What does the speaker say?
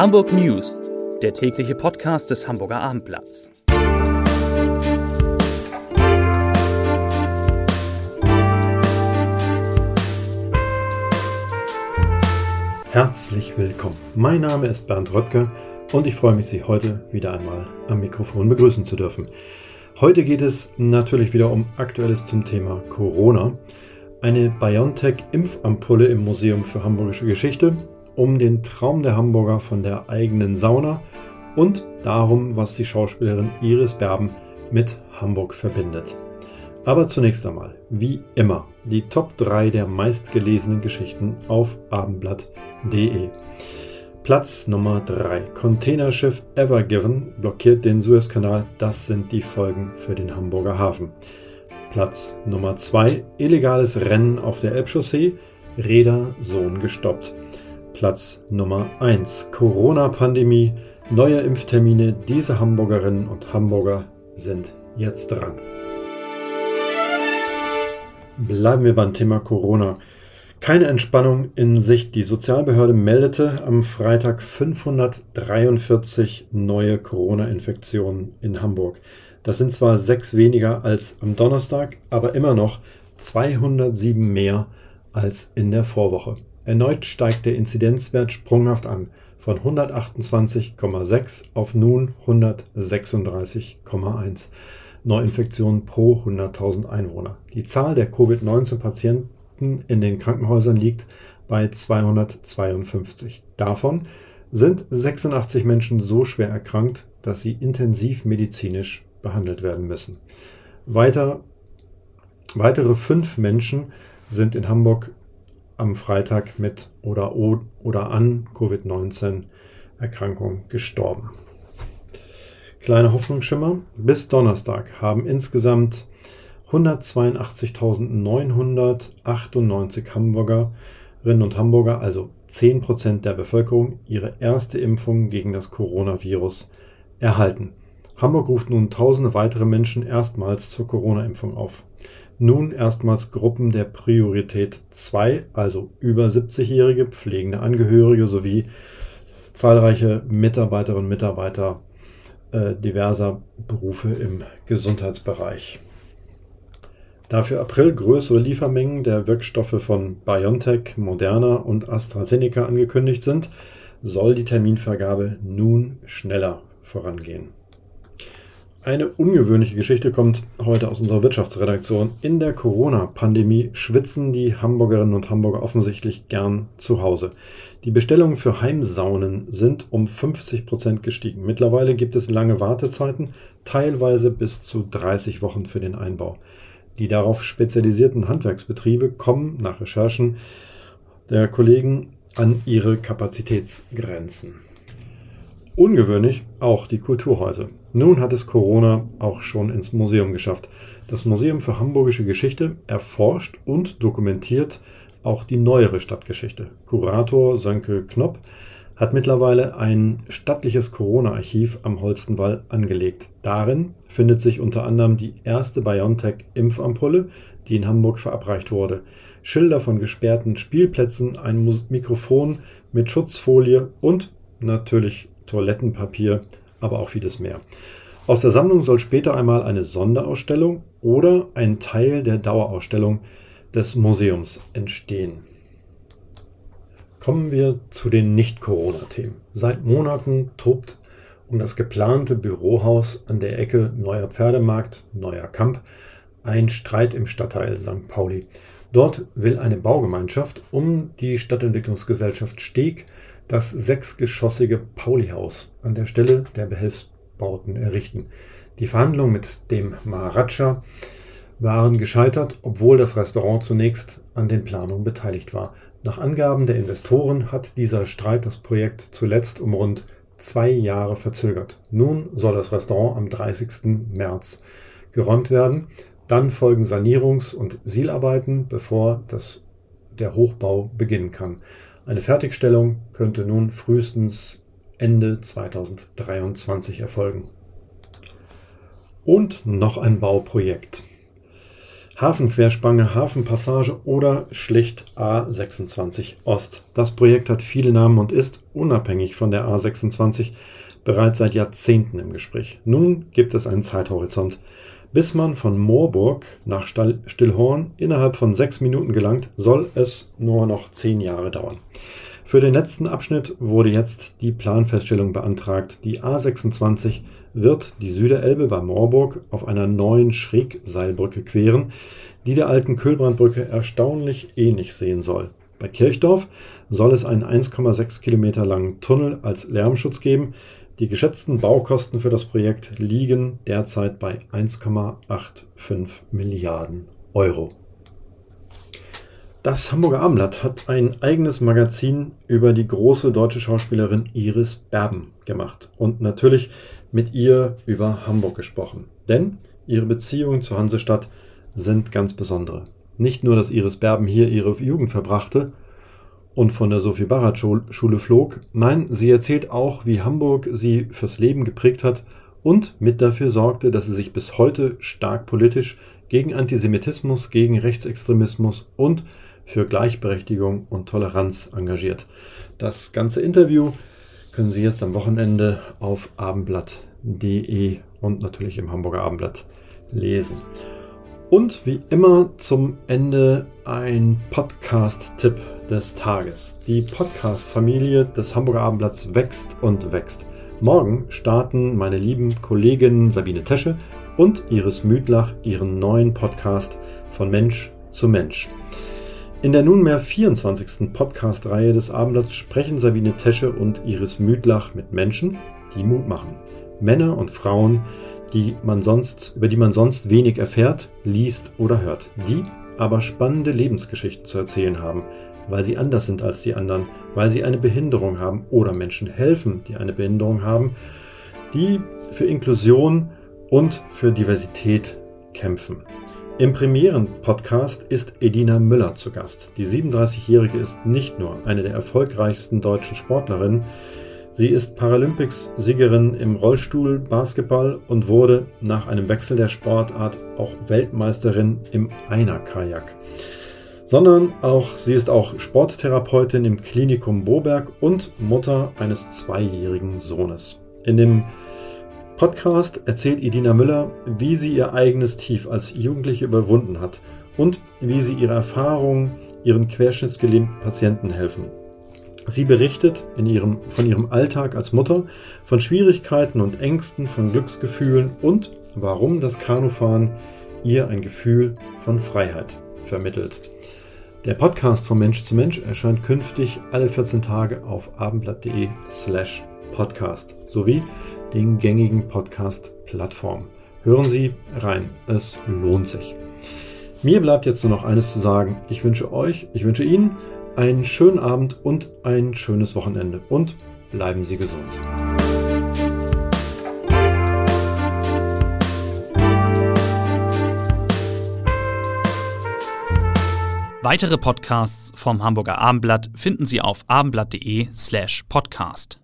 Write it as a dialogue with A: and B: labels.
A: Hamburg News, der tägliche Podcast des Hamburger Abendblatts.
B: Herzlich willkommen. Mein Name ist Bernd Röttger und ich freue mich, Sie heute wieder einmal am Mikrofon begrüßen zu dürfen. Heute geht es natürlich wieder um Aktuelles zum Thema Corona. Eine BioNTech-Impfampulle im Museum für Hamburgische Geschichte, um den Traum der Hamburger von der eigenen Sauna und darum, was die Schauspielerin Iris Berben mit Hamburg verbindet. Aber zunächst einmal, wie immer, die Top 3 der meistgelesenen Geschichten auf abendblatt.de. Platz Nummer 3. Containerschiff Ever Given blockiert den Suezkanal. Das sind die Folgen für den Hamburger Hafen. Platz Nummer 2. Illegales Rennen auf der Elbchaussee. Räder Sohn gestoppt. Platz Nummer 1. Corona-Pandemie. Neue Impftermine. Diese Hamburgerinnen und Hamburger sind jetzt dran. Bleiben wir beim Thema Corona. Keine Entspannung in Sicht. Die Sozialbehörde meldete am Freitag 543 neue Corona-Infektionen in Hamburg. Das sind zwar sechs weniger als am Donnerstag, aber immer noch 207 mehr als in der Vorwoche. Erneut steigt der Inzidenzwert sprunghaft an, von 128,6 auf nun 136,1 Neuinfektionen pro 100.000 Einwohner. Die Zahl der Covid-19-Patienten Infekten in den Krankenhäusern liegt bei 252. Davon sind 86 Menschen so schwer erkrankt, dass sie intensiv medizinisch behandelt werden müssen. Weiter, weitere fünf Menschen sind in Hamburg am Freitag mit oder, oder an Covid-19-Erkrankung gestorben. Kleiner Hoffnungsschimmer. Bis Donnerstag haben insgesamt 182.998 Hamburgerinnen und Hamburger, also 10% der Bevölkerung, ihre erste Impfung gegen das Coronavirus erhalten. Hamburg ruft nun tausende weitere Menschen erstmals zur Corona-Impfung auf. Nun erstmals Gruppen der Priorität 2, also über 70-jährige pflegende Angehörige sowie zahlreiche Mitarbeiterinnen und Mitarbeiter äh, diverser Berufe im Gesundheitsbereich. Da für April größere Liefermengen der Wirkstoffe von BioNTech, Moderna und AstraZeneca angekündigt sind, soll die Terminvergabe nun schneller vorangehen. Eine ungewöhnliche Geschichte kommt heute aus unserer Wirtschaftsredaktion. In der Corona-Pandemie schwitzen die Hamburgerinnen und Hamburger offensichtlich gern zu Hause. Die Bestellungen für Heimsaunen sind um 50 Prozent gestiegen. Mittlerweile gibt es lange Wartezeiten, teilweise bis zu 30 Wochen für den Einbau. Die darauf spezialisierten Handwerksbetriebe kommen nach Recherchen der Kollegen an ihre Kapazitätsgrenzen. Ungewöhnlich auch die Kulturhäuser. Nun hat es Corona auch schon ins Museum geschafft. Das Museum für Hamburgische Geschichte erforscht und dokumentiert auch die neuere Stadtgeschichte. Kurator Sönke Knopp hat mittlerweile ein stattliches Corona-Archiv am Holstenwall angelegt. Darin findet sich unter anderem die erste BioNTech-Impfampulle, die in Hamburg verabreicht wurde, Schilder von gesperrten Spielplätzen, ein Mikrofon mit Schutzfolie und natürlich Toilettenpapier, aber auch vieles mehr. Aus der Sammlung soll später einmal eine Sonderausstellung oder ein Teil der Dauerausstellung des Museums entstehen. Kommen wir zu den Nicht-Corona-Themen. Seit Monaten tobt um das geplante Bürohaus an der Ecke Neuer Pferdemarkt, Neuer Kamp ein Streit im Stadtteil St. Pauli. Dort will eine Baugemeinschaft um die Stadtentwicklungsgesellschaft Steg das sechsgeschossige Paulihaus an der Stelle der Behelfsbauten errichten. Die Verhandlungen mit dem Maharaja waren gescheitert, obwohl das Restaurant zunächst an den Planungen beteiligt war. Nach Angaben der Investoren hat dieser Streit das Projekt zuletzt um rund zwei Jahre verzögert. Nun soll das Restaurant am 30. März geräumt werden. Dann folgen Sanierungs- und Sielarbeiten, bevor das, der Hochbau beginnen kann. Eine Fertigstellung könnte nun frühestens Ende 2023 erfolgen. Und noch ein Bauprojekt. Hafenquerspange, Hafenpassage oder schlicht A26 Ost. Das Projekt hat viele Namen und ist, unabhängig von der A26, bereits seit Jahrzehnten im Gespräch. Nun gibt es einen Zeithorizont. Bis man von Moorburg nach Stillhorn innerhalb von sechs Minuten gelangt, soll es nur noch zehn Jahre dauern. Für den letzten Abschnitt wurde jetzt die Planfeststellung beantragt. Die A26 wird die Süderelbe bei Moorburg auf einer neuen Schrägseilbrücke queren, die der alten Kühlbrandbrücke erstaunlich ähnlich sehen soll. Bei Kirchdorf soll es einen 1,6 Kilometer langen Tunnel als Lärmschutz geben. Die geschätzten Baukosten für das Projekt liegen derzeit bei 1,85 Milliarden Euro. Das Hamburger Abendblatt hat ein eigenes Magazin über die große deutsche Schauspielerin Iris Berben gemacht und natürlich mit ihr über Hamburg gesprochen. Denn ihre Beziehungen zur Hansestadt sind ganz besondere. Nicht nur, dass Iris Berben hier ihre Jugend verbrachte und von der Sophie Barrat Schule flog, nein, sie erzählt auch, wie Hamburg sie fürs Leben geprägt hat und mit dafür sorgte, dass sie sich bis heute stark politisch gegen Antisemitismus, gegen Rechtsextremismus und für Gleichberechtigung und Toleranz engagiert. Das ganze Interview können Sie jetzt am Wochenende auf abendblatt.de und natürlich im Hamburger Abendblatt lesen. Und wie immer zum Ende ein Podcast-Tipp des Tages. Die Podcast-Familie des Hamburger Abendblatts wächst und wächst. Morgen starten meine lieben Kolleginnen Sabine Tesche und Iris Müdlach ihren neuen Podcast von Mensch zu Mensch. In der nunmehr 24. Podcast-Reihe des Abendblatts sprechen Sabine Tesche und Iris Müdlach mit Menschen, die Mut machen. Männer und Frauen, die man sonst, über die man sonst wenig erfährt, liest oder hört, die aber spannende Lebensgeschichten zu erzählen haben, weil sie anders sind als die anderen, weil sie eine Behinderung haben oder Menschen helfen, die eine Behinderung haben, die für Inklusion und für Diversität kämpfen. Im Premieren-Podcast ist Edina Müller zu Gast. Die 37-Jährige ist nicht nur eine der erfolgreichsten deutschen Sportlerinnen, sie ist Paralympics-Siegerin im Rollstuhl Basketball und wurde nach einem Wechsel der Sportart auch Weltmeisterin im Einer-Kajak. Sondern auch sie ist auch Sporttherapeutin im Klinikum Boberg und Mutter eines zweijährigen Sohnes. In dem Podcast erzählt Edina Müller, wie sie ihr eigenes Tief als Jugendliche überwunden hat und wie sie ihre Erfahrungen ihren querschnittsgelähmten Patienten helfen. Sie berichtet in ihrem, von ihrem Alltag als Mutter, von Schwierigkeiten und Ängsten, von Glücksgefühlen und warum das Kanufahren ihr ein Gefühl von Freiheit vermittelt. Der Podcast von Mensch zu Mensch erscheint künftig alle 14 Tage auf abendblatt.de slash podcast sowie den gängigen Podcast-Plattformen. Hören Sie rein, es lohnt sich. Mir bleibt jetzt nur noch eines zu sagen. Ich wünsche euch, ich wünsche Ihnen einen schönen Abend und ein schönes Wochenende und bleiben Sie gesund.
A: Weitere Podcasts vom Hamburger Abendblatt finden Sie auf abendblatt.de slash podcast.